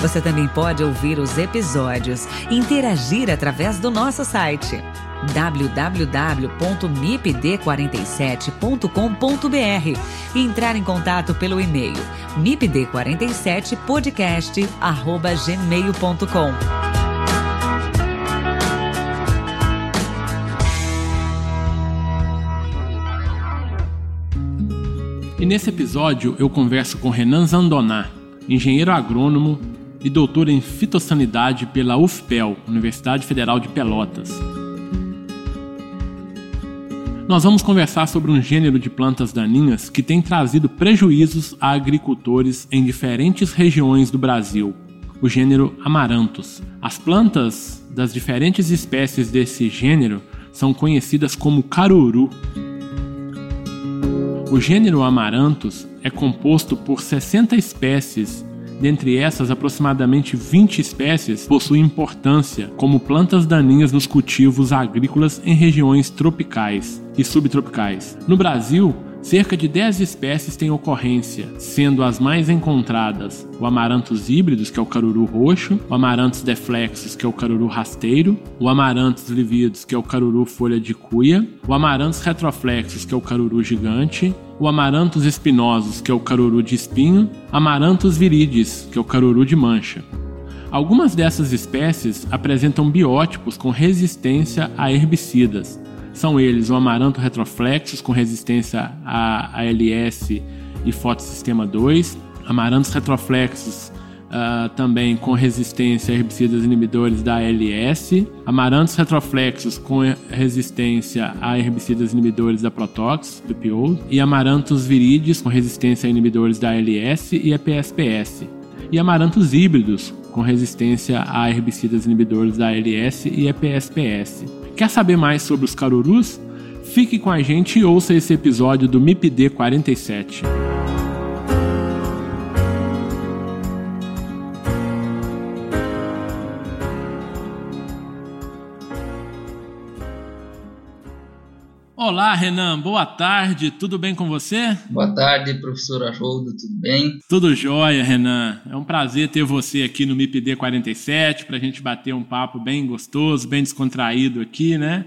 Você também pode ouvir os episódios e interagir através do nosso site www.mipd47.com.br e entrar em contato pelo e-mail mipd47podcast@gmail.com. E nesse episódio eu converso com Renan Zandoná, engenheiro agrônomo e doutor em fitossanidade pela UFPEL, Universidade Federal de Pelotas. Nós vamos conversar sobre um gênero de plantas daninhas que tem trazido prejuízos a agricultores em diferentes regiões do Brasil, o gênero Amaranthus. As plantas das diferentes espécies desse gênero são conhecidas como caruru. O gênero Amaranthus é composto por 60 espécies Dentre essas, aproximadamente 20 espécies possuem importância como plantas daninhas nos cultivos agrícolas em regiões tropicais e subtropicais. No Brasil, Cerca de 10 espécies têm ocorrência, sendo as mais encontradas o Amaranthus híbridos, que é o caruru roxo, o Amaranthus deflexus, que é o caruru rasteiro, o Amaranthus lividos, que é o caruru folha de cuia, o Amaranthus retroflexus, que é o caruru gigante, o Amaranthus espinosos, que é o caruru de espinho, Amaranthus viridis, que é o caruru de mancha. Algumas dessas espécies apresentam biótipos com resistência a herbicidas, são eles o amaranto retroflexus com resistência a ALS e fotossistema 2, amarantos retroflexus uh, também com resistência a herbicidas inibidores da ALS, amarantos retroflexus com resistência a herbicidas inibidores da Protox, do PO, e amarantos viridis com resistência a inibidores da ALS e EPSPS, e amarantos híbridos com resistência a herbicidas inibidores da ALS e EPSPS. Quer saber mais sobre os carurus? Fique com a gente e ouça esse episódio do MIPD 47. Olá, Renan, boa tarde, tudo bem com você? Boa tarde, professor Aroldo, tudo bem? Tudo jóia, Renan. É um prazer ter você aqui no MIPD 47 para a gente bater um papo bem gostoso, bem descontraído aqui, né?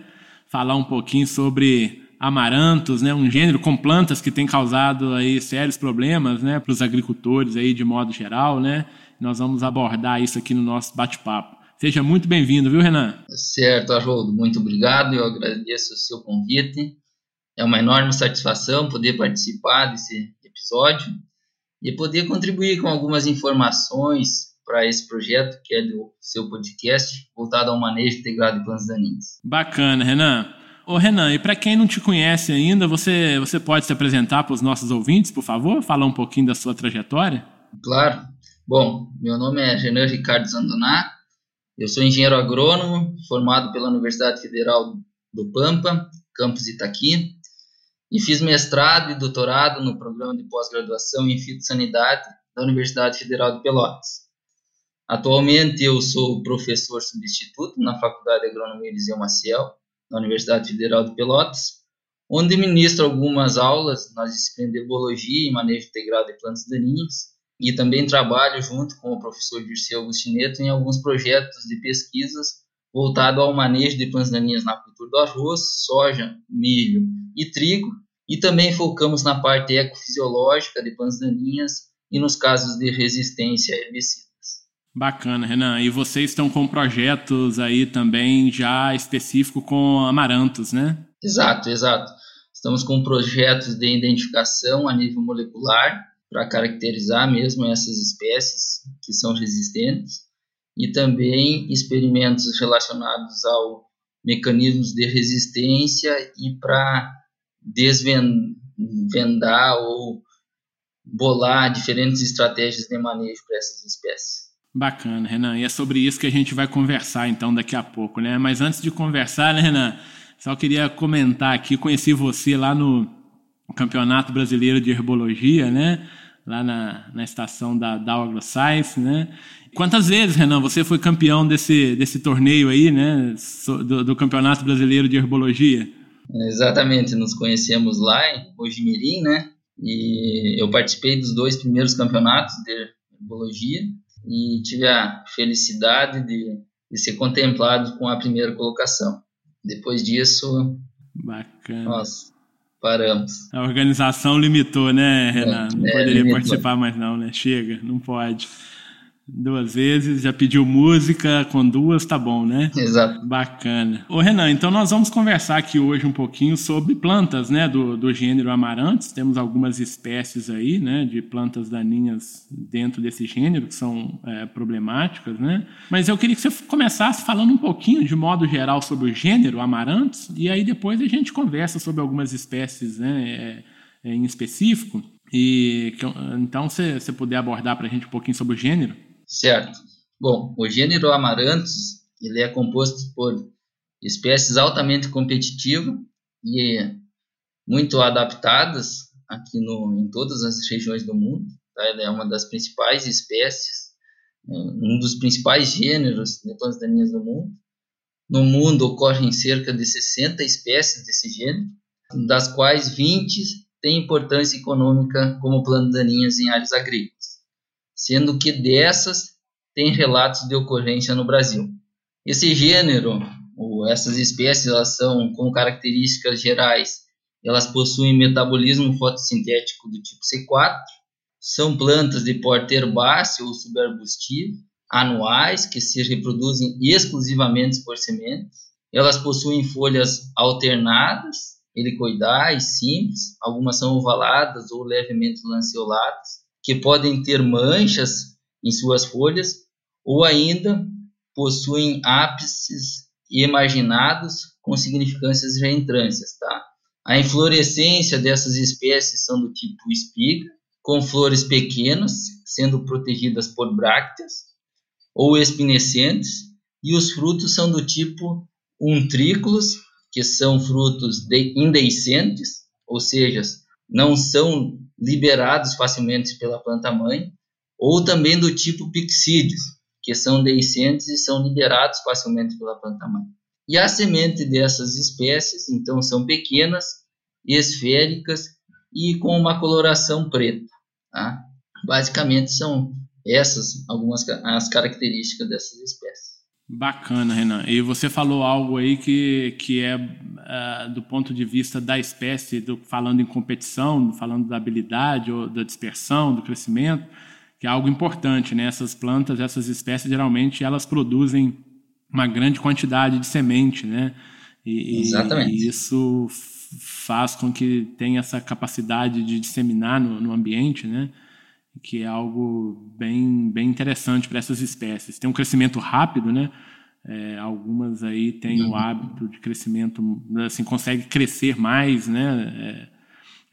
Falar um pouquinho sobre amarantos, né? Um gênero com plantas que tem causado aí sérios problemas, né? Para os agricultores aí de modo geral, né? Nós vamos abordar isso aqui no nosso bate-papo. Seja muito bem-vindo, viu, Renan? Certo, Haroldo, muito obrigado. Eu agradeço o seu convite. É uma enorme satisfação poder participar desse episódio e poder contribuir com algumas informações para esse projeto que é do seu podcast voltado ao manejo integrado de plantas daninhas. Bacana, Renan. Ô Renan, e para quem não te conhece ainda, você, você pode se apresentar para os nossos ouvintes, por favor? Falar um pouquinho da sua trajetória? Claro. Bom, meu nome é Renan Ricardo Zandoná, eu sou engenheiro agrônomo, formado pela Universidade Federal do Pampa, campus Itaqui, e fiz mestrado e doutorado no programa de pós-graduação em fitossanidade da Universidade Federal de Pelotas. Atualmente eu sou professor substituto na Faculdade de Agronomia Eliseu Maciel, na Universidade Federal de Pelotas, onde ministro algumas aulas nas disciplinas de biologia e manejo integrado de plantas daninhas e também trabalho junto com o professor Dirceu Agustineto em alguns projetos de pesquisas voltado ao manejo de plantas daninhas na cultura do arroz, soja, milho e trigo, e também focamos na parte ecofisiológica de plantas daninhas e nos casos de resistência a herbicidas. Bacana, Renan. E vocês estão com projetos aí também já específico com amarantos, né? Exato, exato. Estamos com projetos de identificação a nível molecular para caracterizar mesmo essas espécies que são resistentes e também experimentos relacionados ao mecanismos de resistência e para desvendar ou bolar diferentes estratégias de manejo para essas espécies. Bacana, Renan. E é sobre isso que a gente vai conversar então daqui a pouco, né? Mas antes de conversar, né, Renan, só queria comentar aqui, conheci você lá no Campeonato Brasileiro de Herbologia, né? Lá na, na estação da, da AgroScience, né? Quantas vezes, Renan, você foi campeão desse, desse torneio aí, né? Do, do Campeonato Brasileiro de Herbologia? Exatamente, nos conhecemos lá em Mojimirim, né? E eu participei dos dois primeiros campeonatos de herbologia e tive a felicidade de, de ser contemplado com a primeira colocação. Depois disso, Bacana. nós paramos. A organização limitou, né, Renan? É, não é, poderia limitou. participar mais não, né? Chega, não pode. Duas vezes, já pediu música, com duas tá bom, né? Exato. Bacana. Ô Renan, então nós vamos conversar aqui hoje um pouquinho sobre plantas, né, do, do gênero Amaranthus. Temos algumas espécies aí, né, de plantas daninhas dentro desse gênero que são é, problemáticas, né? Mas eu queria que você começasse falando um pouquinho, de modo geral, sobre o gênero Amaranthus e aí depois a gente conversa sobre algumas espécies, né, é, é, em específico. E então, se você puder abordar para a gente um pouquinho sobre o gênero. Certo. Bom, o gênero Amaranthus ele é composto por espécies altamente competitivas e muito adaptadas aqui no, em todas as regiões do mundo. Tá? É uma das principais espécies, né? um dos principais gêneros de plantas daninhas do mundo. No mundo ocorrem cerca de 60 espécies desse gênero, das quais 20 têm importância econômica como plantas daninhas em áreas agrícolas sendo que dessas tem relatos de ocorrência no Brasil. Esse gênero, ou essas espécies, elas são com características gerais, elas possuem metabolismo fotossintético do tipo C4, são plantas de porte herbáceo ou subarbustivo, anuais, que se reproduzem exclusivamente por sementes. Elas possuem folhas alternadas, helicoidais, simples, algumas são ovaladas ou levemente lanceoladas, que podem ter manchas em suas folhas ou ainda possuem ápices emarginados com significâncias reentrâncias, tá? A inflorescência dessas espécies são do tipo espiga, com flores pequenas, sendo protegidas por brácteas ou espinescentes, e os frutos são do tipo untrículos, que são frutos de ou seja, não são liberados facilmente pela planta-mãe, ou também do tipo pixídeos, que são deiscentes e são liberados facilmente pela planta-mãe. E a semente dessas espécies, então, são pequenas, esféricas e com uma coloração preta. Tá? Basicamente, são essas algumas as características dessas espécies. Bacana, Renan. E você falou algo aí que, que é uh, do ponto de vista da espécie, do, falando em competição, falando da habilidade ou da dispersão, do crescimento, que é algo importante, né? Essas plantas, essas espécies, geralmente, elas produzem uma grande quantidade de semente, né? E, Exatamente. E isso faz com que tenha essa capacidade de disseminar no, no ambiente, né? Que é algo bem, bem interessante para essas espécies. Tem um crescimento rápido, né? É, algumas aí têm o uhum. hábito de crescimento, assim, consegue crescer mais, né?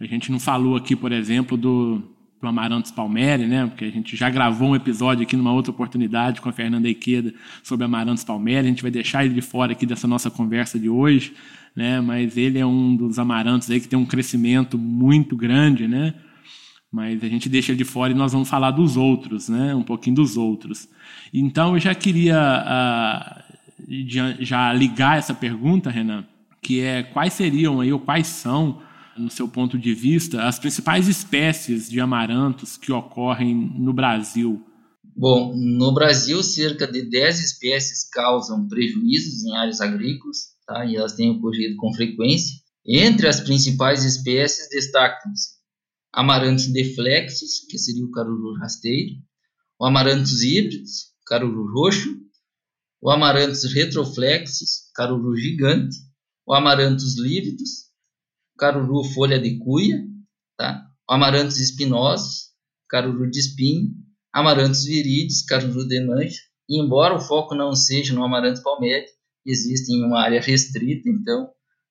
É, a gente não falou aqui, por exemplo, do, do Amaranthus palmeri, né? Porque a gente já gravou um episódio aqui numa outra oportunidade com a Fernanda Iqueda sobre Amaranthus palmeri. A gente vai deixar ele de fora aqui dessa nossa conversa de hoje, né? Mas ele é um dos amarantos aí que tem um crescimento muito grande, né? Mas a gente deixa de fora e nós vamos falar dos outros, né? Um pouquinho dos outros. Então eu já queria uh, já ligar essa pergunta, Renan, que é quais seriam aí ou quais são, no seu ponto de vista, as principais espécies de amarantos que ocorrem no Brasil? Bom, no Brasil, cerca de 10 espécies causam prejuízos em áreas agrícolas, tá? e elas têm ocorrido com frequência. Entre as principais espécies destacam-se Amaranthus deflexus, que seria o caruru rasteiro, o Amaranthus híbridos, caruru roxo, o Amaranthus retroflexus, caruru gigante, o Amaranthus lívidos, caruru folha de cuia, tá? o Amaranthus espinosos, caruru de espinho, Amaranthus viridis, caruru de mancha, e embora o foco não seja no Amaranthus palmeri, existe em uma área restrita, então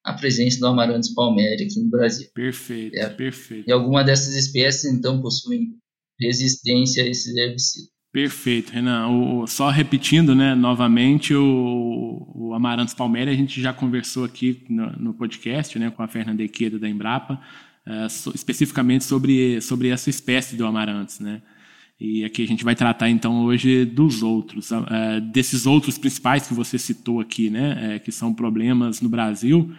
a presença do Amaranthus palmeri aqui no Brasil. Perfeito, é. perfeito. E algumas dessas espécies, então, possuem resistência a esses herbicidas. Perfeito, Renan. O, só repetindo, né, novamente, o, o Amarantos Palmeiras, a gente já conversou aqui no, no podcast, né, com a Fernanda Equeda da Embrapa, uh, so, especificamente sobre, sobre essa espécie do Amarantos, né. E aqui a gente vai tratar então hoje dos outros, uh, desses outros principais que você citou aqui, né, uh, que são problemas no Brasil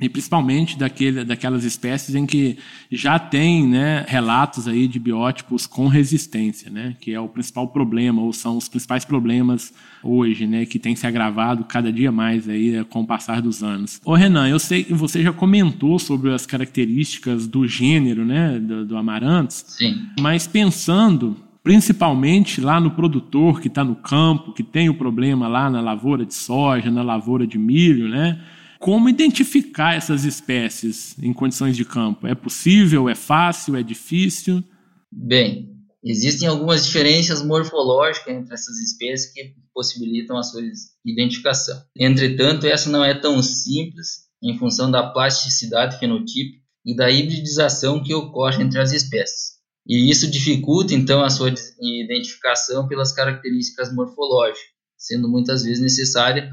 e principalmente daquele, daquelas espécies em que já tem né, relatos aí de biótipos com resistência, né, que é o principal problema, ou são os principais problemas hoje, né, que tem se agravado cada dia mais aí eh, com o passar dos anos. Ô Renan, eu sei que você já comentou sobre as características do gênero né, do, do Amarantos, Sim. mas pensando principalmente lá no produtor que está no campo, que tem o problema lá na lavoura de soja, na lavoura de milho, né? Como identificar essas espécies em condições de campo? É possível? É fácil? É difícil? Bem, existem algumas diferenças morfológicas entre essas espécies que possibilitam a sua identificação. Entretanto, essa não é tão simples em função da plasticidade fenotípica e da hibridização que ocorre entre as espécies. E isso dificulta então a sua identificação pelas características morfológicas, sendo muitas vezes necessária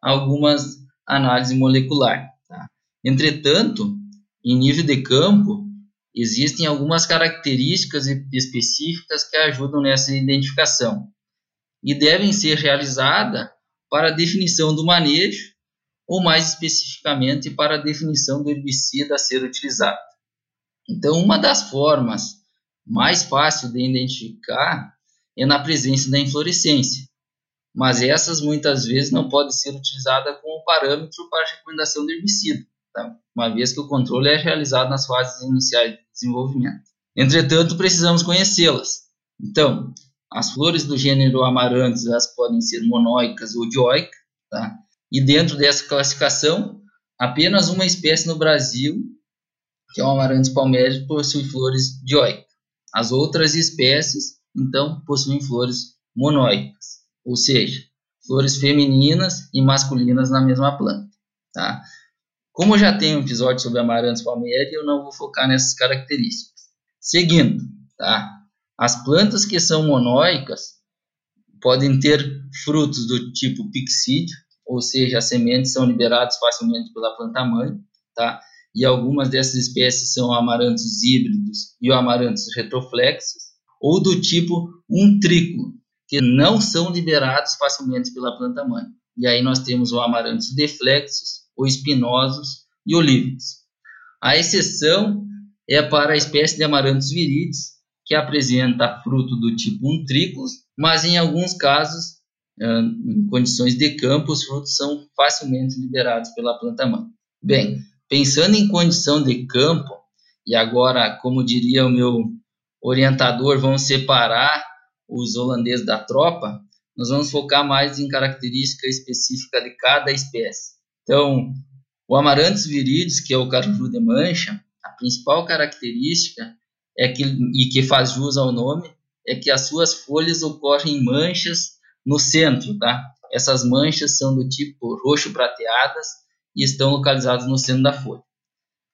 algumas análise molecular. Tá? Entretanto, em nível de campo, existem algumas características específicas que ajudam nessa identificação e devem ser realizadas para a definição do manejo ou mais especificamente para a definição do herbicida a ser utilizado. Então, uma das formas mais fáceis de identificar é na presença da inflorescência, mas essas muitas vezes não podem ser utilizadas como parâmetro para recomendação de herbicida, tá? uma vez que o controle é realizado nas fases iniciais de desenvolvimento. Entretanto, precisamos conhecê-las. Então, as flores do gênero Amaranthus elas podem ser monóicas ou dioicas, tá? e dentro dessa classificação, apenas uma espécie no Brasil, que é o Amaranthus palmeiras, possui flores dioicas. As outras espécies, então, possuem flores monóicas ou seja, flores femininas e masculinas na mesma planta, tá? Como eu já tenho um episódio sobre amarantos palmeira, eu não vou focar nessas características. Seguindo, tá? As plantas que são monóicas podem ter frutos do tipo pixídeo, ou seja, as sementes são liberadas facilmente pela planta mãe, tá? E algumas dessas espécies são amarantos híbridos e amarantos retroflexos, ou do tipo um que não são liberados facilmente pela planta mãe. E aí nós temos o amarantos deflexos, ou espinosos e olívicos. A exceção é para a espécie de amarantos viridis, que apresenta fruto do tipo untrículos, mas em alguns casos, em condições de campo, os frutos são facilmente liberados pela planta mãe. Bem, pensando em condição de campo, e agora, como diria o meu orientador, vamos separar os holandeses da tropa, nós vamos focar mais em característica específica de cada espécie. Então, o Amaranthus viridis, que é o caruru de mancha, a principal característica é que e que faz jus ao nome é que as suas folhas ocorrem manchas no centro, tá? Essas manchas são do tipo roxo prateadas e estão localizadas no centro da folha.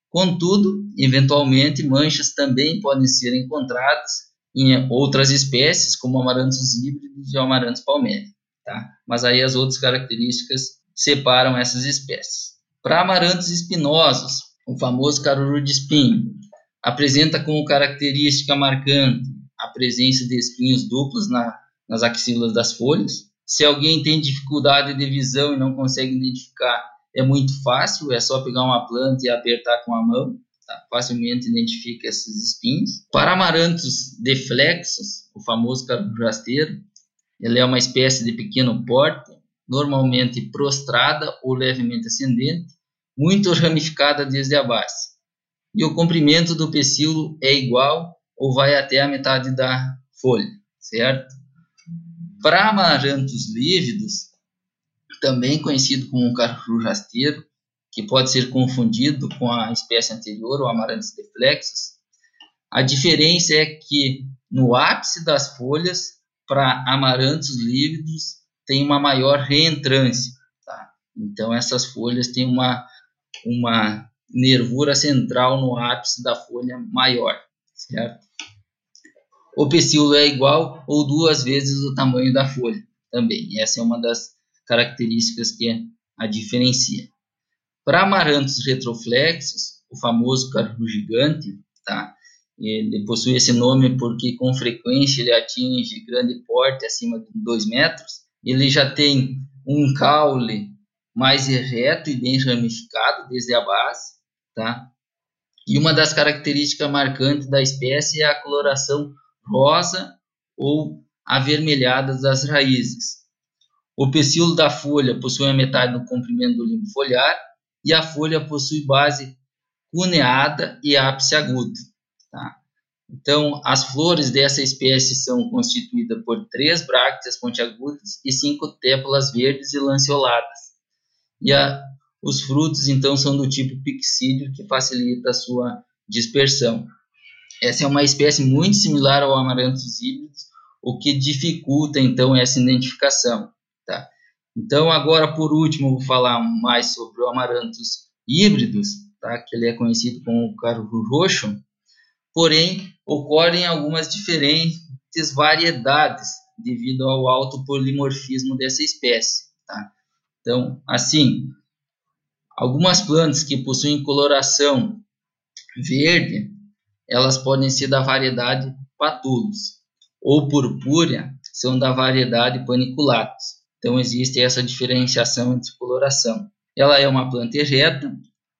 Contudo, eventualmente manchas também podem ser encontradas em outras espécies, como amarantos híbridos e amarantos palmeiras. Tá? Mas aí as outras características separam essas espécies. Para amarantos espinosos, o famoso caruru de espinho apresenta como característica marcante a presença de espinhos duplos na, nas axilas das folhas. Se alguém tem dificuldade de visão e não consegue identificar, é muito fácil, é só pegar uma planta e apertar com a mão tá? facilmente identifica esses espinhos. Para amarantos deflexos, o famoso caruru rasteiro, ele é uma espécie de pequeno porte, normalmente prostrada ou levemente ascendente, muito ramificada desde a base. E o comprimento do pecíolo é igual ou vai até a metade da folha, certo? Para amarantos lívidos, também conhecido como caruru rasteiro, que pode ser confundido com a espécie anterior, o Amaranthus deflexus. A diferença é que no ápice das folhas, para amarantos lívidos, tem uma maior reentrância. Tá? Então, essas folhas têm uma, uma nervura central no ápice da folha maior, certo? o pecíolo é igual ou duas vezes o tamanho da folha também. Essa é uma das características que a diferencia. Para amarantos retroflexos, o famoso caruru gigante, tá? Ele possui esse nome porque com frequência ele atinge grande porte, acima de 2 metros. Ele já tem um caule mais reto e bem ramificado desde a base, tá? E uma das características marcantes da espécie é a coloração rosa ou avermelhada das raízes. O pecíolo da folha possui a metade do comprimento do limbo foliar e a folha possui base cuneada e ápice agudo. Tá? Então, as flores dessa espécie são constituídas por três brácteas pontiagudas e cinco tépulas verdes e lanceoladas. E a, os frutos, então, são do tipo pixídeo, que facilita a sua dispersão. Essa é uma espécie muito similar ao amaranthus híbridos, o que dificulta, então, essa identificação. Tá? Então, agora, por último, vou falar mais sobre o amaranthus híbridos, tá? que ele é conhecido como o caruru roxo, porém, ocorrem algumas diferentes variedades devido ao alto polimorfismo dessa espécie. Tá? Então, assim, algumas plantas que possuem coloração verde, elas podem ser da variedade Patulus, ou purpúrea são da variedade Paniculatus. Então, existe essa diferenciação entre coloração. Ela é uma planta ereta,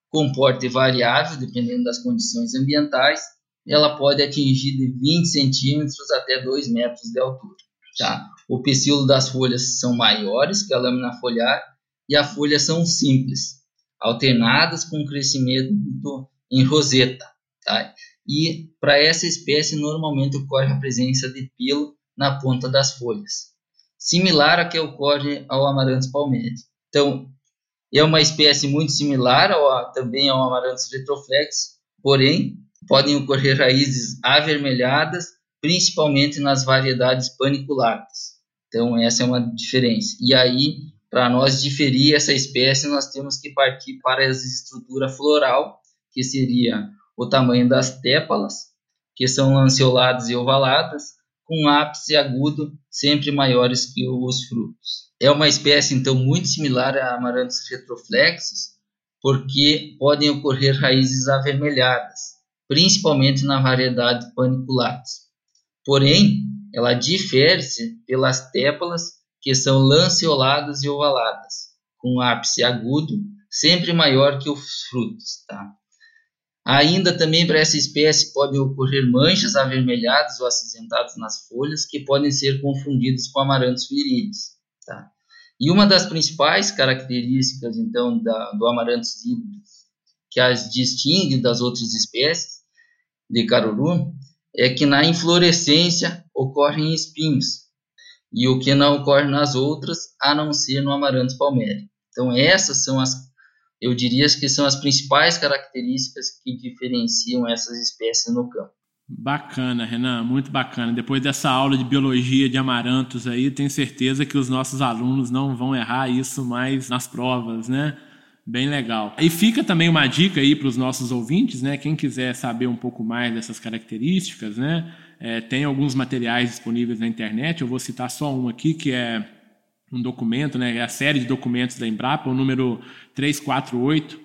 com porte variável, dependendo das condições ambientais. Ela pode atingir de 20 centímetros até 2 metros de altura. Tá? O pecíolo das folhas são maiores que a lâmina foliar e as folhas são simples, alternadas com crescimento em roseta. Tá? E para essa espécie, normalmente ocorre a presença de pelo na ponta das folhas similar a que ocorre ao Amaranthus palmeri. Então, é uma espécie muito similar ao, também ao Amaranthus retroflex, porém, podem ocorrer raízes avermelhadas, principalmente nas variedades paniculatas. Então, essa é uma diferença. E aí, para nós diferir essa espécie, nós temos que partir para a estrutura floral, que seria o tamanho das tépalas, que são lanceoladas e ovaladas, com ápice agudo sempre maiores que os frutos. É uma espécie, então, muito similar a amarantos retroflexos, porque podem ocorrer raízes avermelhadas, principalmente na variedade paniculatus. Porém, ela difere-se pelas tépalas, que são lanceoladas e ovaladas, com ápice agudo, sempre maior que os frutos. Tá? Ainda também para essa espécie podem ocorrer manchas avermelhadas ou acinzentadas nas folhas que podem ser confundidas com amarantos viridis. Tá? E uma das principais características então da, do amarantos híbridos que as distingue das outras espécies de caruru é que na inflorescência ocorrem espinhos e o que não ocorre nas outras a não ser no amaranto palmeri. Então essas são as eu diria que são as principais características que diferenciam essas espécies no campo. Bacana, Renan, muito bacana. Depois dessa aula de biologia de amarantos aí, tenho certeza que os nossos alunos não vão errar isso mais nas provas, né? Bem legal. E fica também uma dica aí para os nossos ouvintes, né? Quem quiser saber um pouco mais dessas características, né? É, tem alguns materiais disponíveis na internet. Eu vou citar só um aqui que é um documento, né, a série de documentos da Embrapa, o número 348,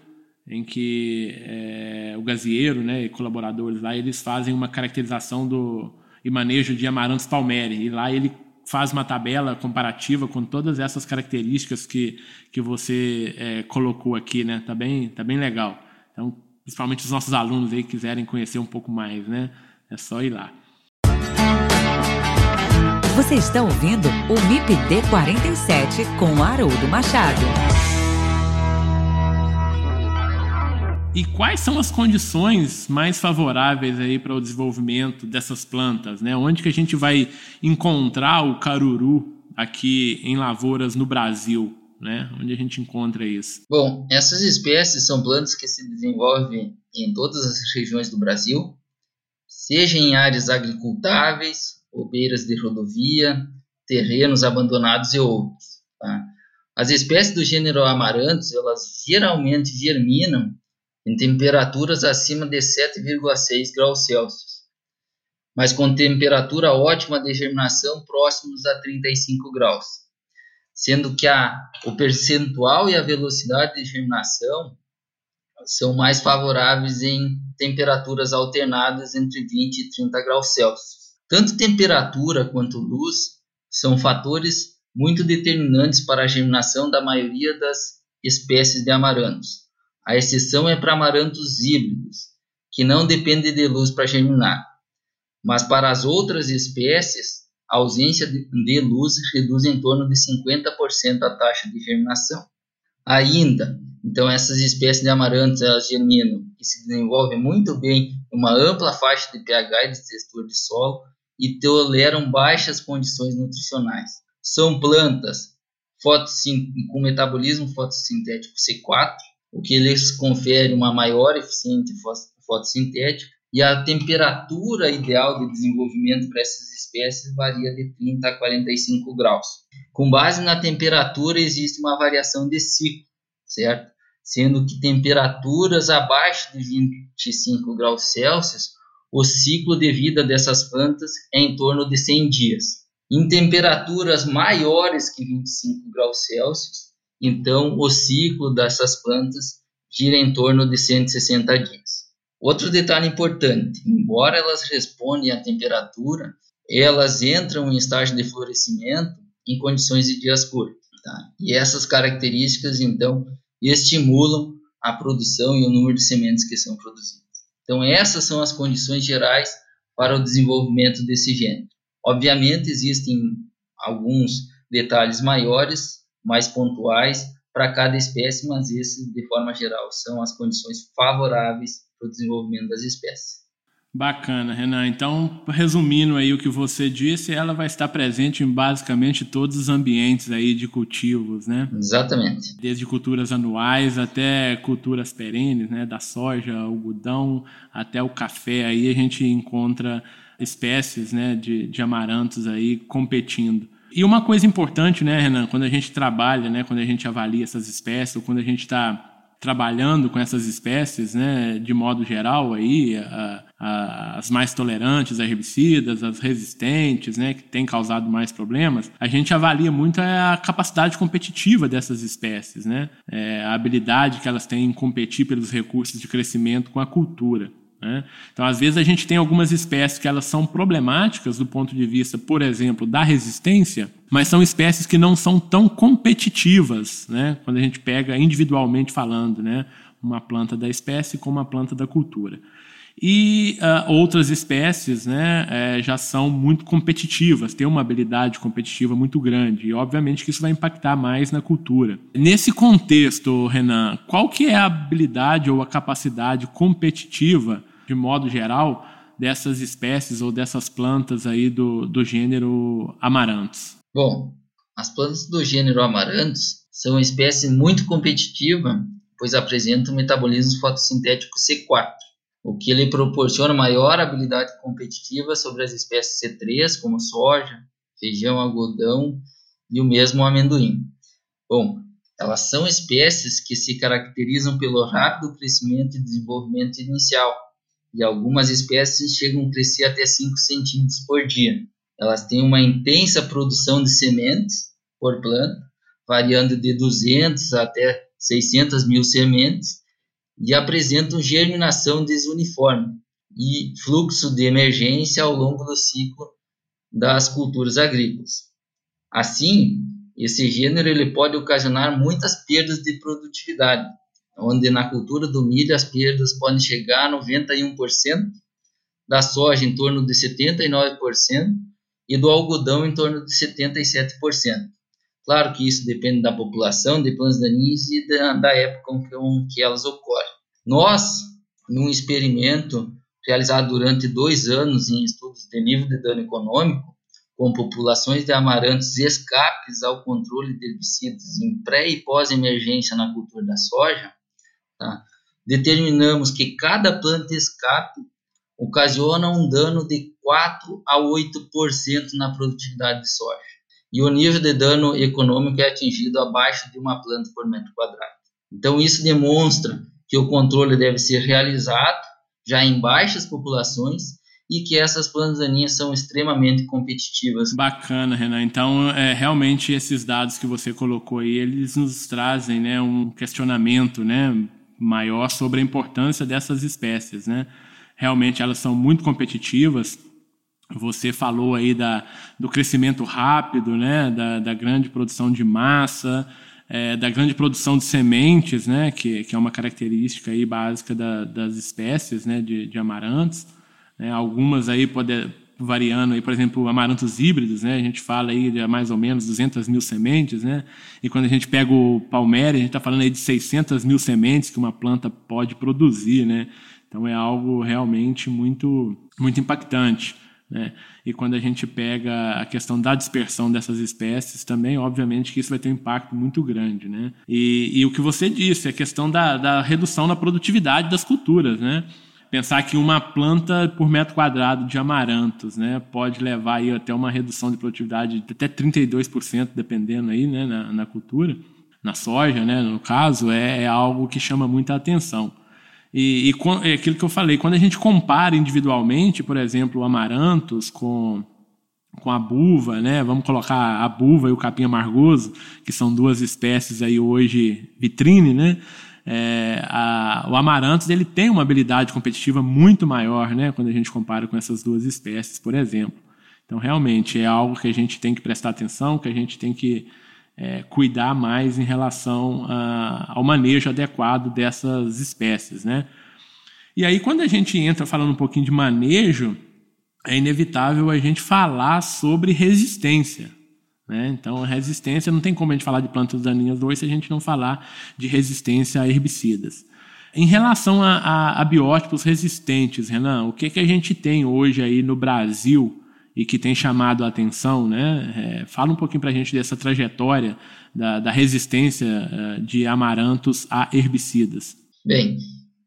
em que é, o gazieiro né, e colaboradores lá, eles fazem uma caracterização do, e manejo de amarantos palmeri. E lá ele faz uma tabela comparativa com todas essas características que, que você é, colocou aqui, né? Tá bem, tá bem legal. Então, principalmente os nossos alunos aí quiserem conhecer um pouco mais, né? É só ir lá. Você está ouvindo o MIPD 47 com Haroldo Machado. E quais são as condições mais favoráveis aí para o desenvolvimento dessas plantas, né? Onde que a gente vai encontrar o caruru aqui em lavouras no Brasil, né? Onde a gente encontra isso? Bom, essas espécies são plantas que se desenvolvem em todas as regiões do Brasil, seja em áreas agricultáveis ou beiras de rodovia, terrenos abandonados e outros. Tá? As espécies do gênero Amaranthus, elas geralmente germinam em temperaturas acima de 7,6 graus Celsius. mas com temperatura ótima de germinação próximos a 35 graus, sendo que a, o percentual e a velocidade de germinação são mais favoráveis em temperaturas alternadas entre 20 e 30 graus Celsius. Tanto temperatura quanto luz são fatores muito determinantes para a germinação da maioria das espécies de amarantos. A exceção é para amarantos híbridos, que não dependem de luz para germinar. Mas para as outras espécies, a ausência de luz reduz em torno de 50% a taxa de germinação. Ainda, então essas espécies de amarantos elas germinam e se desenvolvem muito bem em uma ampla faixa de pH e de textura de solo e toleram baixas condições nutricionais. São plantas com metabolismo fotossintético C4, o que lhes confere uma maior eficiência fotossintética, e a temperatura ideal de desenvolvimento para essas espécies varia de 30 a 45 graus. Com base na temperatura, existe uma variação de ciclo, certo? Sendo que temperaturas abaixo de 25 graus Celsius, o ciclo de vida dessas plantas é em torno de 100 dias. Em temperaturas maiores que 25 graus Celsius, então o ciclo dessas plantas gira em torno de 160 dias. Outro detalhe importante: embora elas respondem à temperatura, elas entram em estágio de florescimento em condições de dias curtos. Tá? E essas características, então, estimulam a produção e o número de sementes que são produzidas. Então, essas são as condições gerais para o desenvolvimento desse gênero. Obviamente, existem alguns detalhes maiores, mais pontuais, para cada espécie, mas esses, de forma geral, são as condições favoráveis para o desenvolvimento das espécies. Bacana, Renan. Então, resumindo aí o que você disse, ela vai estar presente em basicamente todos os ambientes aí de cultivos, né? Exatamente. Desde culturas anuais até culturas perenes, né? Da soja, algodão, até o café. Aí a gente encontra espécies, né? De, de amarantos aí competindo. E uma coisa importante, né, Renan, quando a gente trabalha, né, quando a gente avalia essas espécies, ou quando a gente está trabalhando com essas espécies, né, de modo geral, aí, a, a, as mais tolerantes a herbicidas, as resistentes, né, que têm causado mais problemas, a gente avalia muito a capacidade competitiva dessas espécies, né, é, a habilidade que elas têm em competir pelos recursos de crescimento com a cultura. Né? Então, às vezes, a gente tem algumas espécies que elas são problemáticas do ponto de vista, por exemplo, da resistência, mas são espécies que não são tão competitivas, né? quando a gente pega individualmente falando, né? uma planta da espécie com uma planta da cultura. E uh, outras espécies né, é, já são muito competitivas, têm uma habilidade competitiva muito grande, e obviamente que isso vai impactar mais na cultura. Nesse contexto, Renan, qual que é a habilidade ou a capacidade competitiva de modo geral, dessas espécies ou dessas plantas aí do, do gênero Amaranthus? Bom, as plantas do gênero Amaranthus são espécies muito competitivas, pois apresentam um metabolismo fotossintético C4, o que lhe proporciona maior habilidade competitiva sobre as espécies C3, como soja, feijão, algodão e o mesmo amendoim. Bom, elas são espécies que se caracterizam pelo rápido crescimento e desenvolvimento inicial, e algumas espécies chegam a crescer até 5 centímetros por dia. Elas têm uma intensa produção de sementes por planta, variando de 200 até 600 mil sementes, e apresentam germinação desuniforme e fluxo de emergência ao longo do ciclo das culturas agrícolas. Assim, esse gênero ele pode ocasionar muitas perdas de produtividade, onde na cultura do milho as perdas podem chegar a 91%, da soja em torno de 79% e do algodão em torno de 77%. Claro que isso depende da população, de plantas daninhas e da, da época em que elas ocorrem. Nós, num experimento realizado durante dois anos em estudos de nível de dano econômico, com populações de amarantos escapes ao controle de herbicidas em pré e pós-emergência na cultura da soja, Tá? Determinamos que cada planta escape ocasiona um dano de 4 a 8% na produtividade de soja. E o nível de dano econômico é atingido abaixo de uma planta por metro quadrado. Então, isso demonstra que o controle deve ser realizado já em baixas populações e que essas plantas daninhas são extremamente competitivas. Bacana, Renan. Então, é, realmente esses dados que você colocou aí, eles nos trazem né, um questionamento né, maior sobre a importância dessas espécies. Né? Realmente elas são muito competitivas. Você falou aí da, do crescimento rápido, né, da, da grande produção de massa, é, da grande produção de sementes, né, que, que é uma característica aí básica da, das espécies né, de, de amarantos. Né? Algumas aí podem variando aí, por exemplo, amarantos híbridos, né? A gente fala aí de mais ou menos 200 mil sementes, né? E quando a gente pega o palméria, a gente está falando aí de 600 mil sementes que uma planta pode produzir, né? Então é algo realmente muito, muito impactante. Né? E quando a gente pega a questão da dispersão dessas espécies, também, obviamente, que isso vai ter um impacto muito grande. Né? E, e o que você disse, a questão da, da redução na produtividade das culturas. Né? Pensar que uma planta por metro quadrado de amarantos né, pode levar aí até uma redução de produtividade de até 32%, dependendo aí, né, na, na cultura, na soja, né, no caso, é, é algo que chama muita atenção. E, e é aquilo que eu falei, quando a gente compara individualmente, por exemplo, o amarantos com, com a buva, né? Vamos colocar a buva e o capim amargoso, que são duas espécies aí hoje vitrine, né? É, a, o amarantos ele tem uma habilidade competitiva muito maior, né, quando a gente compara com essas duas espécies, por exemplo. Então, realmente é algo que a gente tem que prestar atenção, que a gente tem que é, cuidar mais em relação a, ao manejo adequado dessas espécies, né? E aí, quando a gente entra falando um pouquinho de manejo, é inevitável a gente falar sobre resistência. Né? Então, resistência, não tem como a gente falar de plantas daninhas hoje se a gente não falar de resistência a herbicidas. Em relação a, a, a biótipos resistentes, Renan, o que, que a gente tem hoje aí no Brasil e que tem chamado a atenção? Né? É, fala um pouquinho para a gente dessa trajetória da, da resistência uh, de amarantos a herbicidas. Bem,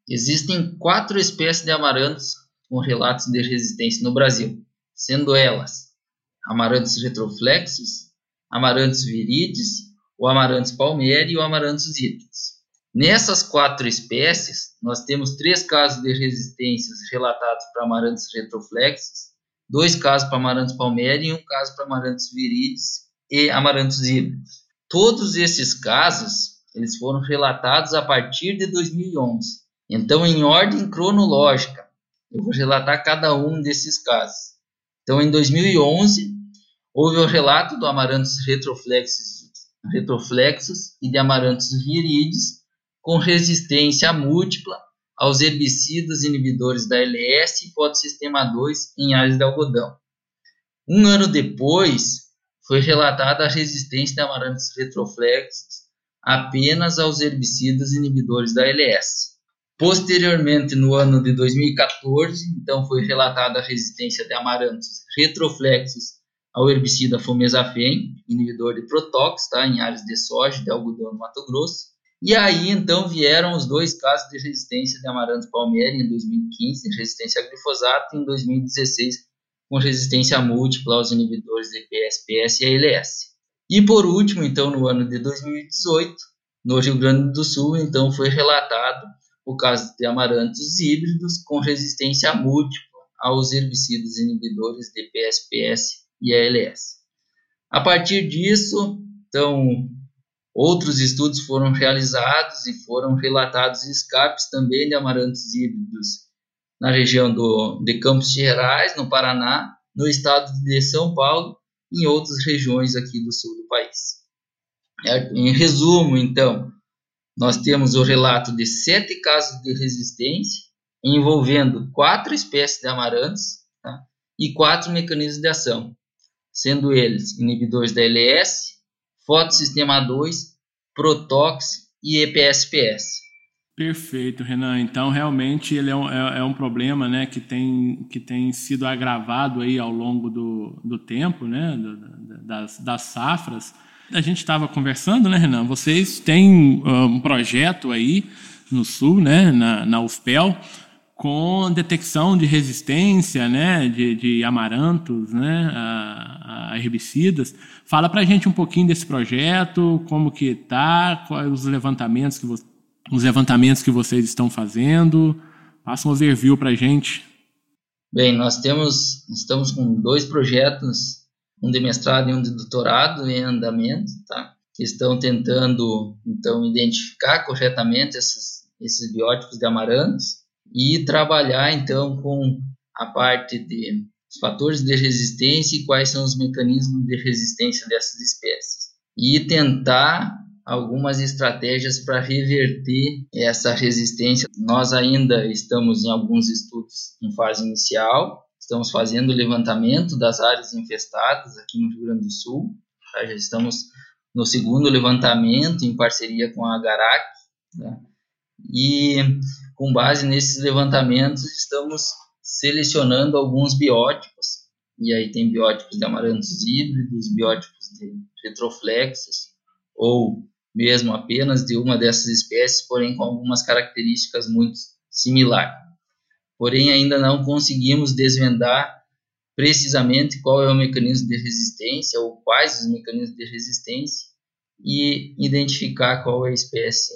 existem quatro espécies de amarantos com relatos de resistência no Brasil, sendo elas amarantos retroflexos, Amaranthus viridis, o Amaranthus palmeri e o Amaranthus híbridos. Nessas quatro espécies, nós temos três casos de resistências relatados para Amaranthus retroflexos, dois casos para Amaranthus palmeri e um caso para Amaranthus viridis e Amaranthus híbridos. Todos esses casos, eles foram relatados a partir de 2011. Então, em ordem cronológica, eu vou relatar cada um desses casos. Então, em 2011, Houve o relato do Amaranthus retroflexus, retroflexus e de Amaranthus viridis com resistência múltipla aos herbicidas inibidores da LS e podossistema 2 em áreas de algodão. Um ano depois, foi relatada a resistência de Amaranthus retroflexus apenas aos herbicidas inibidores da LS. Posteriormente, no ano de 2014, então foi relatada a resistência de Amaranthus retroflexus ao herbicida fomezafem, inibidor de protóx, tá, em áreas de soja de algodão no Mato Grosso. E aí, então, vieram os dois casos de resistência de amaranto palmieri em 2015, resistência a glifosato, e em 2016, com resistência múltipla aos inibidores de PSPS e ALS. E por último, então, no ano de 2018, no Rio Grande do Sul, então, foi relatado o caso de amarantos híbridos com resistência múltipla aos herbicidas inibidores de PSPS e ALS. A partir disso, então, outros estudos foram realizados e foram relatados escapes também de amarantos híbridos na região do, de Campos Gerais, no Paraná, no estado de São Paulo e em outras regiões aqui do sul do país. Em resumo, então, nós temos o relato de sete casos de resistência envolvendo quatro espécies de amarantos tá? e quatro mecanismos de ação sendo eles inibidores da LS, fotossistema 2, Protox e EPSPS. Perfeito, Renan. Então, realmente, ele é um, é, é um problema né, que, tem, que tem sido agravado aí ao longo do, do tempo, né, do, das, das safras. A gente estava conversando, né, Renan? Vocês têm ah, um projeto aí no Sul, né, na, na UFPEL, com detecção de resistência né, de, de amarantos né, a, a herbicidas. Fala para a gente um pouquinho desse projeto, como que está, quais os levantamentos que, os levantamentos que vocês estão fazendo. Passa um overview para a gente. Bem, nós temos, estamos com dois projetos, um de mestrado e um de doutorado em andamento, tá? que estão tentando, então, identificar corretamente esses, esses biótipos de amarantos e trabalhar, então, com a parte de os fatores de resistência e quais são os mecanismos de resistência dessas espécies. E tentar algumas estratégias para reverter essa resistência. Nós ainda estamos em alguns estudos em fase inicial, estamos fazendo o levantamento das áreas infestadas aqui no Rio Grande do Sul, já estamos no segundo levantamento em parceria com a Garac, né? E com base nesses levantamentos estamos selecionando alguns biótipos, e aí tem biótipos de amarantos híbridos, biótipos de retroflexos, ou mesmo apenas de uma dessas espécies, porém com algumas características muito similares. Porém, ainda não conseguimos desvendar precisamente qual é o mecanismo de resistência ou quais os mecanismos de resistência e identificar qual é a espécie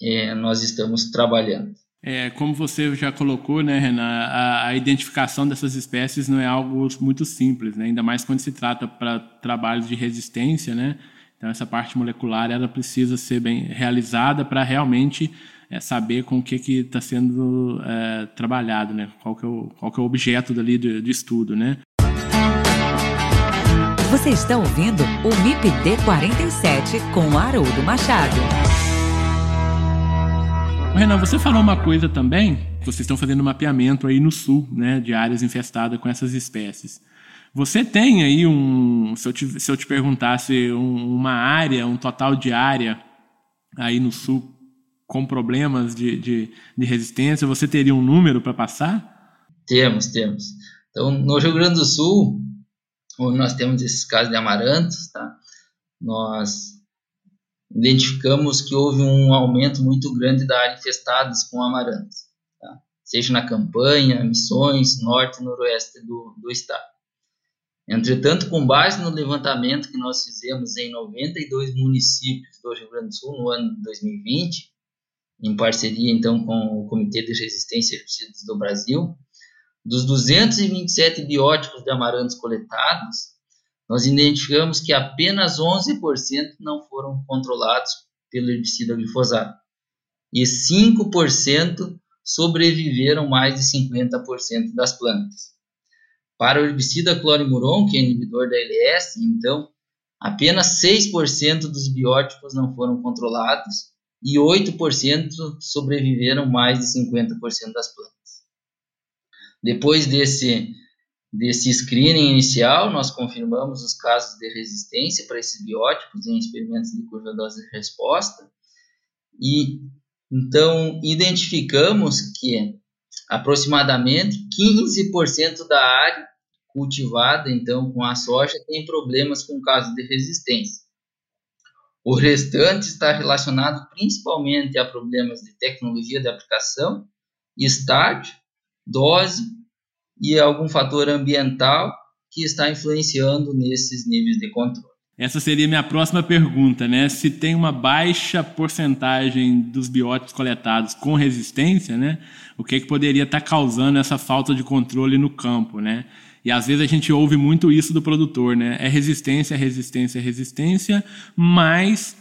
é, nós estamos trabalhando. É, como você já colocou, né, Renan, a, a, identificação dessas espécies não é algo muito simples, né? ainda mais quando se trata para trabalhos de resistência, né? Então essa parte molecular ela precisa ser bem realizada para realmente é, saber com o que que está sendo é, trabalhado, né? Qual que é o, qual que é o objeto dali do, do estudo, né? Você está ouvindo o MIPD 47 com Haroldo Machado. Renan, você falou uma coisa também. Vocês estão fazendo mapeamento aí no sul, né, de áreas infestadas com essas espécies. Você tem aí um. Se eu te, se eu te perguntasse um, uma área, um total de área aí no sul com problemas de, de, de resistência, você teria um número para passar? Temos, temos. Então, no Rio Grande do Sul, onde nós temos esses casos de amarantos, tá? nós identificamos que houve um aumento muito grande da área infestadas com amarantos, tá? seja na campanha, missões, norte e noroeste do, do estado. Entretanto, com base no levantamento que nós fizemos em 92 municípios do Rio Grande do Sul no ano de 2020, em parceria então com o Comitê de Resistência a Herbicidas do Brasil, dos 227 biótipos de amarantos coletados, nós identificamos que apenas 11% não foram controlados pelo herbicida glifosato e 5% sobreviveram mais de 50% das plantas. Para o herbicida clorimuron, que é inibidor da LS, então, apenas 6% dos biótipos não foram controlados e 8% sobreviveram mais de 50% das plantas. Depois desse, desse screening inicial, nós confirmamos os casos de resistência para esses biótipos em experimentos de curva dose-resposta e então identificamos que aproximadamente 15% da área cultivada então com a soja tem problemas com casos de resistência. O restante está relacionado principalmente a problemas de tecnologia de aplicação, estágio, dose e algum fator ambiental que está influenciando nesses níveis de controle. Essa seria minha próxima pergunta, né? Se tem uma baixa porcentagem dos biótipos coletados com resistência, né? O que, é que poderia estar causando essa falta de controle no campo, né? E às vezes a gente ouve muito isso do produtor, né? É resistência, resistência, resistência, mas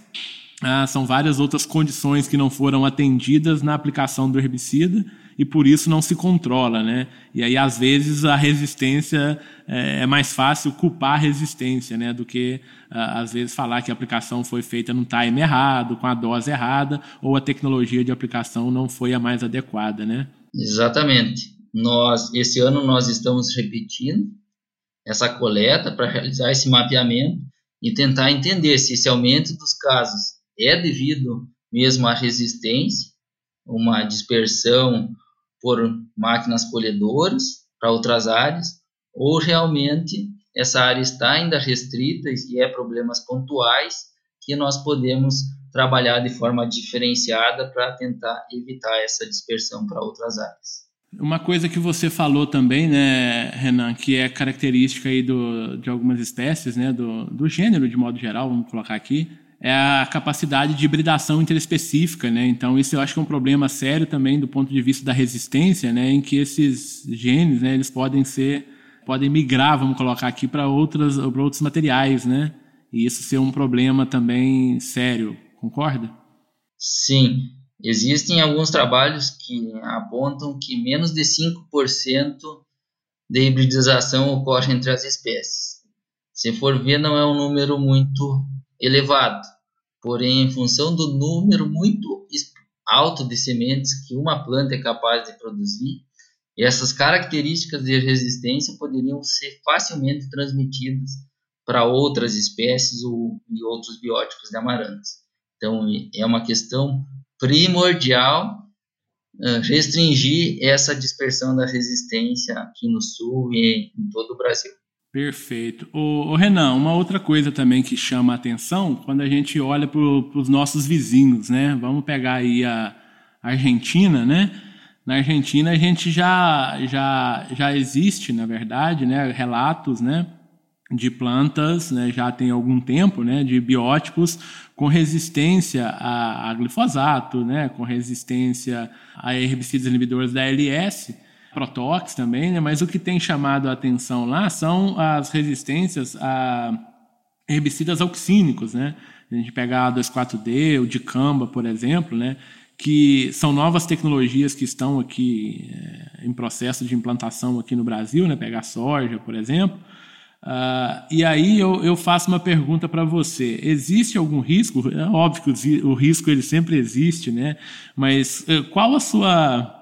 ah, são várias outras condições que não foram atendidas na aplicação do herbicida e por isso não se controla, né? E aí às vezes a resistência é, é mais fácil culpar a resistência, né, do que às vezes falar que a aplicação foi feita no time errado, com a dose errada, ou a tecnologia de aplicação não foi a mais adequada, né? Exatamente. Nós esse ano nós estamos repetindo essa coleta para realizar esse mapeamento e tentar entender se esse aumento dos casos é devido mesmo à resistência, uma dispersão por máquinas colhedoras para outras áreas, ou realmente essa área está ainda restrita e é problemas pontuais que nós podemos trabalhar de forma diferenciada para tentar evitar essa dispersão para outras áreas. Uma coisa que você falou também, né, Renan, que é característica aí do, de algumas espécies, né, do, do gênero de modo geral, vamos colocar aqui, é a capacidade de hibridação interespecífica, né? Então isso eu acho que é um problema sério também do ponto de vista da resistência, né? Em que esses genes, né? Eles podem ser, podem migrar, vamos colocar aqui para outras, para outros materiais, né? E isso ser um problema também sério, concorda? Sim, existem alguns trabalhos que apontam que menos de 5% de hibridização ocorre entre as espécies. Se for ver, não é um número muito elevado, porém, em função do número muito alto de sementes que uma planta é capaz de produzir, essas características de resistência poderiam ser facilmente transmitidas para outras espécies ou, e outros biótipos de amarantos. Então, é uma questão primordial restringir essa dispersão da resistência aqui no sul e em todo o Brasil. Perfeito. O, Renan, uma outra coisa também que chama a atenção quando a gente olha para os nossos vizinhos, né? Vamos pegar aí a Argentina, né? Na Argentina a gente já, já, já existe, na verdade, né, relatos, né, de plantas, né, já tem algum tempo, né, de biótipos com resistência a, a glifosato, né, com resistência a herbicidas inibidores da LS, Protox também, né, mas o que tem chamado a atenção lá são as resistências a herbicidas auxínicos, né, a gente pegar a 2,4-D, o dicamba, por exemplo, né, que são novas tecnologias que estão aqui é, em processo de implantação aqui no Brasil, né, pegar soja, por exemplo, Uh, e aí eu, eu faço uma pergunta para você: existe algum risco? É óbvio que o, risco ele sempre existe, né? Mas uh, qual a sua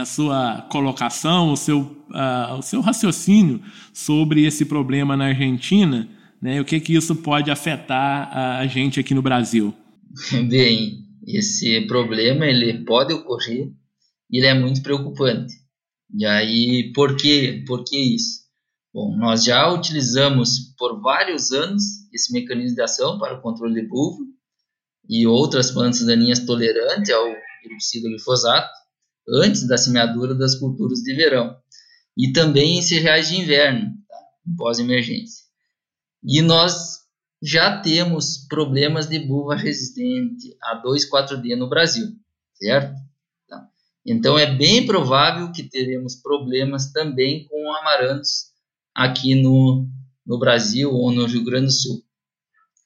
a sua colocação, o seu, uh, o seu raciocínio sobre esse problema na Argentina, né? O que que isso pode afetar a, gente aqui no Brasil? Bem, esse problema ele pode ocorrer ele é muito preocupante. E aí, por que, por que isso? Bom, nós já utilizamos por vários anos esse mecanismo de ação para o controle de bulbo e outras plantas daninhas tolerantes ao herbicida glifosato antes da semeadura das culturas de verão e também em cereais de inverno, tá? pós-emergência. E nós já temos problemas de buva resistente a 2,4-D no Brasil, certo? Tá? Então é bem provável que teremos problemas também com amarantos aqui no, no Brasil ou no Rio Grande do Sul.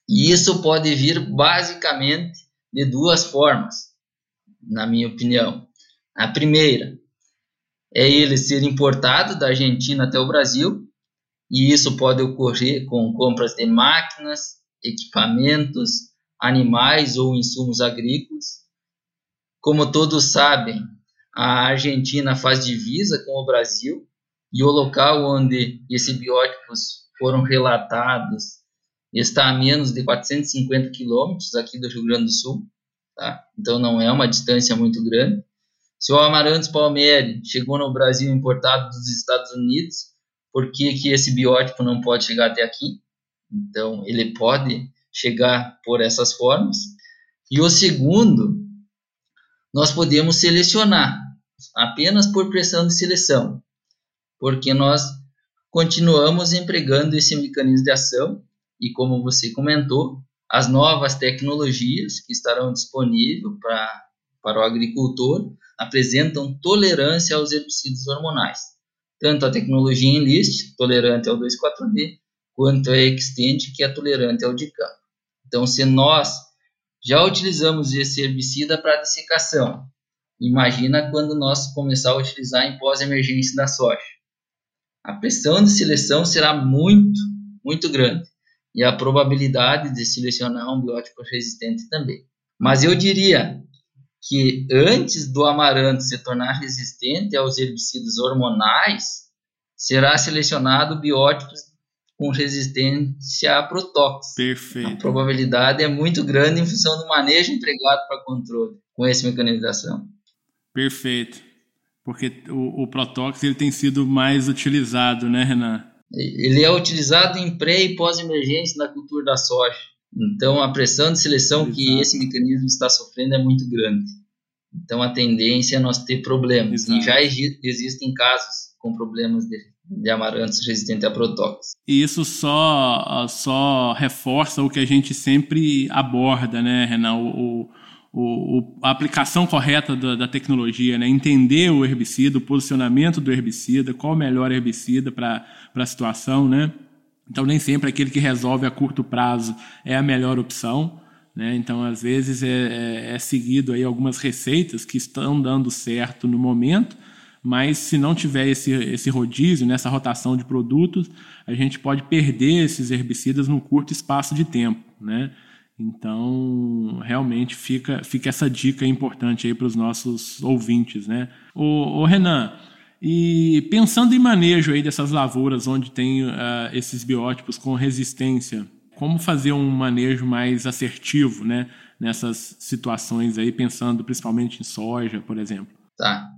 E isso pode vir basicamente de duas formas, na minha opinião. A primeira é ele ser importado da Argentina até o Brasil, e isso pode ocorrer com compras de máquinas, equipamentos, animais ou insumos agrícolas. Como todos sabem, a Argentina faz divisa com o Brasil e o local onde esses biótipos foram relatados está a menos de 450 quilômetros aqui do Rio Grande do Sul, tá? então não é uma distância muito grande. Se o Amaranthus palmeri chegou no Brasil importado dos Estados Unidos, por que, que esse biótipo não pode chegar até aqui? Então, ele pode chegar por essas formas. E o segundo, nós podemos selecionar apenas por pressão de seleção porque nós continuamos empregando esse mecanismo de ação e, como você comentou, as novas tecnologias que estarão disponíveis para, para o agricultor apresentam tolerância aos herbicidas hormonais. Tanto a tecnologia Enlist, tolerante ao 2,4-D, quanto a Extend, que é tolerante ao DICAM. Então, se nós já utilizamos esse herbicida para dessecação, imagina quando nós começar a utilizar em pós-emergência da soja a pressão de seleção será muito, muito grande e a probabilidade de selecionar um biótipo resistente também. Mas eu diria que antes do amaranto se tornar resistente aos herbicidas hormonais, será selecionado biótipos com resistência a protóxicos. Perfeito. A probabilidade é muito grande em função do manejo empregado para controle com esse mecanismo de ação. Perfeito porque o, o Protox ele tem sido mais utilizado, né, Renan? Ele é utilizado em pré e pós-emergência na cultura da soja. Então, a pressão de seleção Exato. que esse mecanismo está sofrendo é muito grande. Então, a tendência é nós ter problemas. Exato. E já existem casos com problemas de de amarantos resistentes a protóxicos. E isso só, só reforça o que a gente sempre aborda, né, Renan? O, o, a aplicação correta da, da, tecnologia, né? entender o herbicida, o posicionamento do herbicida, qual o melhor herbicida para a situação. Né? Então, nem sempre aquele que resolve a curto prazo é a melhor opção. Né? Então, às vezes, é, é, é seguido aí algumas receitas que estão dando certo no momento, mas se não tiver esse, esse rodízio, nessa rotação de produtos, a gente pode perder esses herbicidas num curto espaço de tempo, né? Então, realmente fica, fica essa dica importante aí para os nossos ouvintes, né? O, o, Renan, e pensando em manejo aí dessas lavouras onde tem uh, esses biótipos com resistência, como fazer um manejo mais assertivo, né? Nessas situações aí, pensando principalmente em soja, por exemplo. Tá.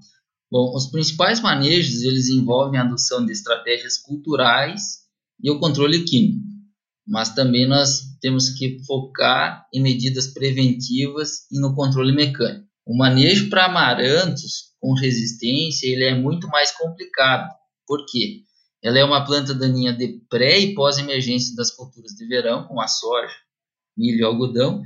Bom, os principais manejos eles envolvem a adoção de estratégias culturais e o controle químico, mas também nós temos que focar em medidas preventivas e no controle mecânico. O manejo para amarantos com resistência ele é muito mais complicado, porque ela é uma planta daninha de pré e pós-emergência das culturas de verão, como a soja, milho e algodão,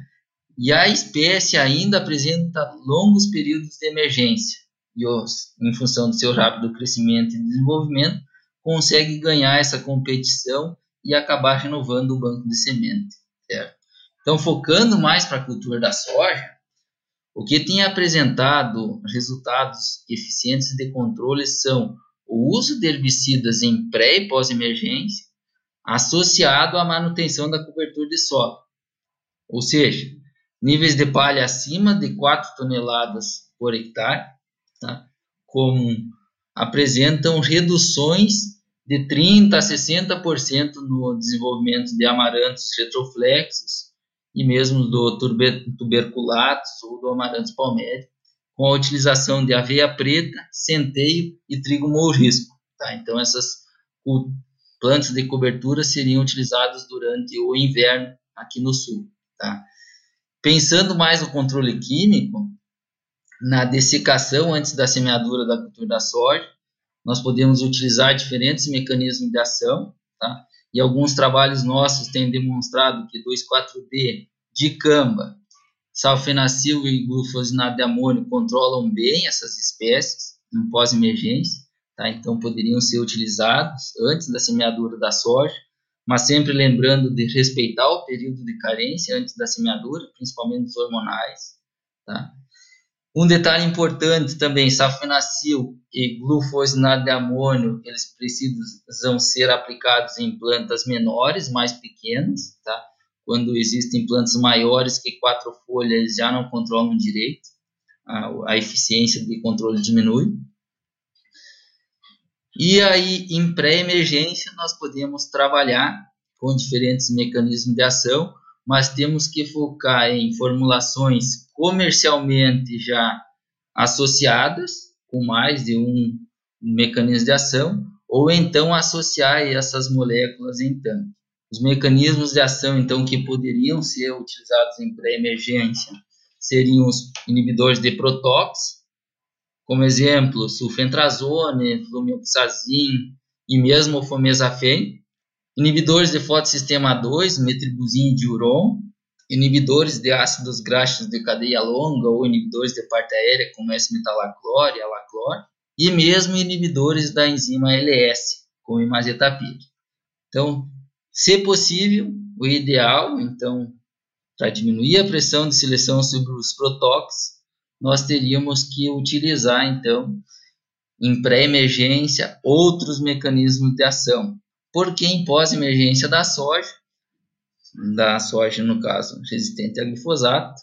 e a espécie ainda apresenta longos períodos de emergência, e os, em função do seu rápido crescimento e desenvolvimento, consegue ganhar essa competição e acabar renovando o banco de semente. Certo? Então, focando mais para a cultura da soja, o que tem apresentado resultados eficientes de controle são o uso de herbicidas em pré e pós-emergência, associado à manutenção da cobertura de solo. Ou seja, níveis de palha acima de 4 toneladas por hectare tá? como apresentam reduções de 30% a 60% no desenvolvimento de amarantos retroflexos e mesmo do tuberculatus ou do amarantos palmério, com a utilização de aveia preta, centeio e trigo mourisco. Tá? Então, essas plantas de cobertura seriam utilizadas durante o inverno aqui no sul. Tá? Pensando mais no controle químico, na dessecação antes da semeadura da cultura da soja. Nós podemos utilizar diferentes mecanismos de ação, tá? E alguns trabalhos nossos têm demonstrado que 2,4-D, dicamba, salfenacil e glufosinato de amônio controlam bem essas espécies em pós-emergência, tá? Então poderiam ser utilizados antes da semeadura da soja, mas sempre lembrando de respeitar o período de carência antes da semeadura, principalmente dos hormonais, tá? Um detalhe importante também, safenacil e glufosinato de amônio, eles precisam ser aplicados em plantas menores, mais pequenas, tá? Quando existem plantas maiores que quatro folhas, já não controlam direito, a, a eficiência de controle diminui. E aí, em pré-emergência, nós podemos trabalhar com diferentes mecanismos de ação, mas temos que focar em formulações comercialmente já associadas com mais de um mecanismo de ação, ou então associar essas moléculas em tanque. Os mecanismos de ação, então, que poderiam ser utilizados em pré-emergência seriam os inibidores de protox, como exemplo, sulfentrazone, flumioxazin e mesmo o fomesafen, inibidores de fotossistema 2, metribuzin e diuron, inibidores de ácidos graxos de cadeia longa ou inibidores de parte aérea, como S-metalaclor e alaclor, e mesmo inibidores da enzima LS, como imazetapir. Então, se possível, o ideal, então, para diminuir a pressão de seleção sobre os protóxicos, nós teríamos que utilizar, então, em pré-emergência, outros mecanismos de ação. Porque em pós-emergência da soja, da soja, no caso, resistente a glifosato,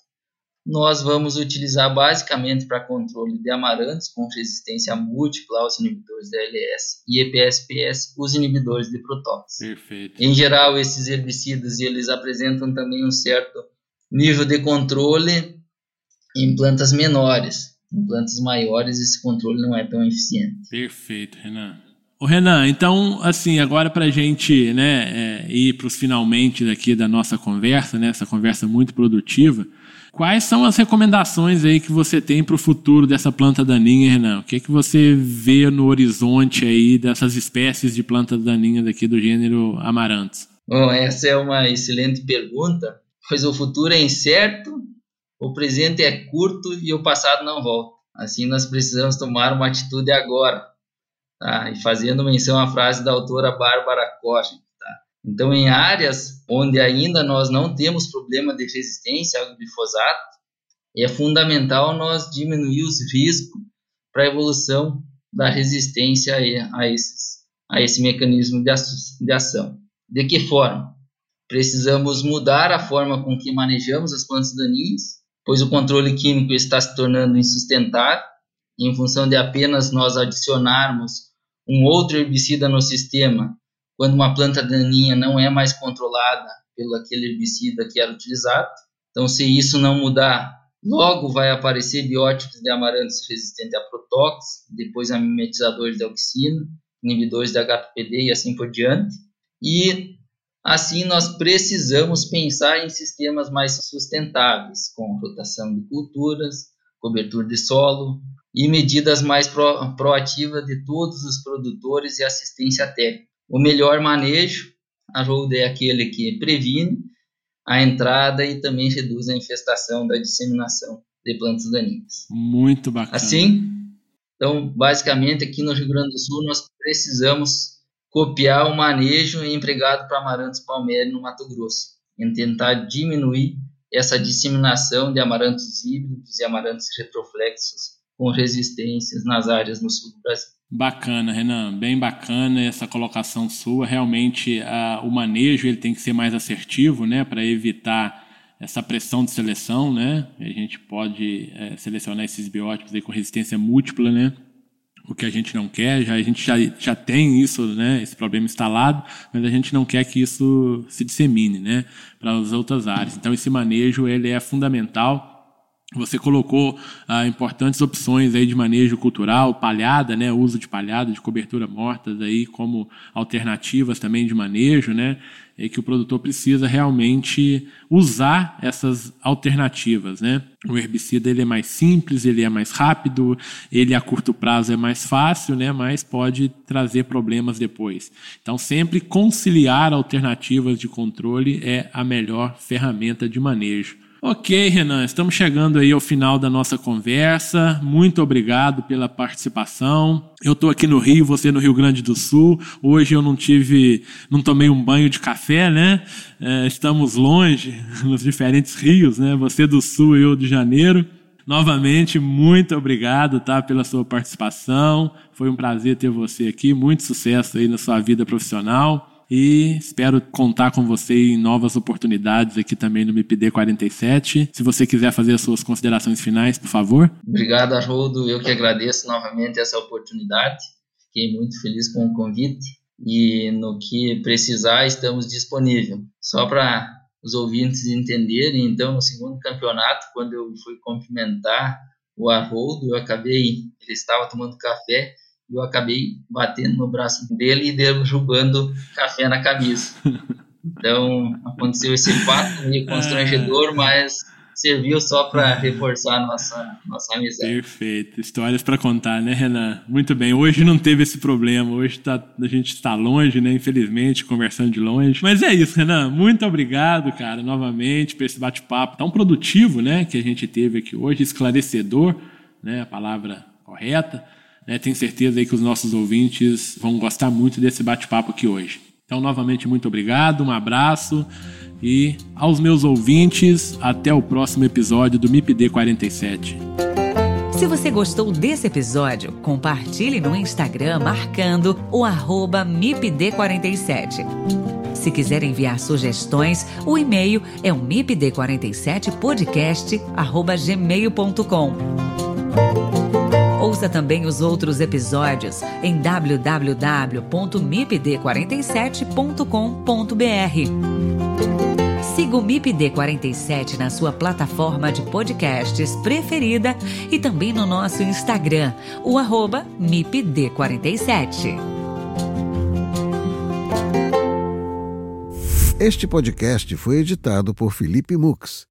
nós vamos utilizar basicamente para controle de amarantos com resistência múltipla aos inibidores da LS e EPSPS, os inibidores de protóxicos. Perfeito. Em geral, esses herbicidas eles apresentam também um certo nível de controle em plantas menores. Em plantas maiores, esse controle não é tão eficiente. Perfeito, Renan. Ô Renan, então, assim, agora para a gente né, é, ir para os finalmente aqui da nossa conversa, né, essa conversa muito produtiva, quais são as recomendações aí que você tem para o futuro dessa planta daninha, Renan? O que, é que você vê no horizonte aí dessas espécies de plantas daninhas aqui do gênero Amarantos? Bom, essa é uma excelente pergunta, pois o futuro é incerto, o presente é curto e o passado não volta. Assim, nós precisamos tomar uma atitude agora Tá? E fazendo menção à frase da autora Bárbara Koch. Tá? Então, em áreas onde ainda nós não temos problema de resistência ao glifosato, é fundamental nós diminuir os riscos para a evolução da resistência a, esses, a esse mecanismo de ação. De que forma? Precisamos mudar a forma com que manejamos as plantas daninhas, pois o controle químico está se tornando insustentável em função de apenas nós adicionarmos um outro herbicida no sistema, quando uma planta daninha não é mais controlada pelo aquele herbicida que era utilizado. Então, se isso não mudar, logo vai aparecer biótipos de amarantos resistentes a protox, depois a mimetizadores de auxina, inibidores de HPD e assim por diante. E assim nós precisamos pensar em sistemas mais sustentáveis, com rotação de culturas, cobertura de solo, e medidas mais pro, proativas de todos os produtores e assistência técnica. O melhor manejo, a Road é aquele que previne a entrada e também reduz a infestação da disseminação de plantas daninhas. Muito bacana. Assim, então, basicamente, aqui no Rio Grande do Sul, nós precisamos copiar o manejo empregado para amarantos palmeira no Mato Grosso, em tentar diminuir essa disseminação de amarantos híbridos e amarantos retroflexos com resistências nas áreas no sul do Brasil. Bacana, Renan, bem bacana essa colocação sua. Realmente, a, o manejo ele tem que ser mais assertivo, né, para evitar essa pressão de seleção, né? A gente pode é, selecionar esses biótipos aí com resistência múltipla, né? O que a gente não quer, já, a gente já, já tem isso, né? Esse problema instalado, mas a gente não quer que isso se dissemine, né? Para as outras áreas. Então, esse manejo ele é fundamental você colocou ah, importantes opções aí de manejo cultural, palhada, né, uso de palhada, de cobertura mortas aí como alternativas também de manejo, né, e que o produtor precisa realmente usar essas alternativas, né. O herbicida ele é mais simples, ele é mais rápido, ele a curto prazo é mais fácil, né, mas pode trazer problemas depois. Então sempre conciliar alternativas de controle é a melhor ferramenta de manejo. Ok, Renan, estamos chegando aí ao final da nossa conversa. Muito obrigado pela participação. Eu estou aqui no Rio, você no Rio Grande do Sul. Hoje eu não tive, não tomei um banho de café, né? É, estamos longe, nos diferentes rios, né? Você do Sul e eu de Janeiro. Novamente, muito obrigado, tá, pela sua participação. Foi um prazer ter você aqui. Muito sucesso aí na sua vida profissional e espero contar com você em novas oportunidades aqui também no MIPD 47. Se você quiser fazer as suas considerações finais, por favor. Obrigado, Haroldo. Eu que agradeço novamente essa oportunidade. Fiquei muito feliz com o convite e no que precisar estamos disponíveis. Só para os ouvintes entenderem, então, no segundo campeonato, quando eu fui cumprimentar o Haroldo, eu acabei, ele estava tomando café eu acabei batendo no braço dele e derrubando café na camisa. Então, aconteceu esse fato meio constrangedor, mas serviu só para reforçar a nossa, nossa amizade. Perfeito. Histórias para contar, né, Renan? Muito bem. Hoje não teve esse problema. Hoje tá, a gente está longe, né? Infelizmente, conversando de longe. Mas é isso, Renan. Muito obrigado, cara, novamente, por esse bate-papo tão produtivo, né? Que a gente teve aqui hoje, esclarecedor, né? A palavra correta. Né? Tenho certeza aí que os nossos ouvintes vão gostar muito desse bate-papo aqui hoje. Então, novamente, muito obrigado, um abraço e aos meus ouvintes, até o próximo episódio do MIPD 47. Se você gostou desse episódio, compartilhe no Instagram marcando o arroba MIPD47. Se quiser enviar sugestões, o e-mail é o mipd47podcast.gmail.com. Ouça também os outros episódios em www.mipd47.com.br. Siga o MIPD47 na sua plataforma de podcasts preferida e também no nosso Instagram, o arroba MIPD47. Este podcast foi editado por Felipe Mux.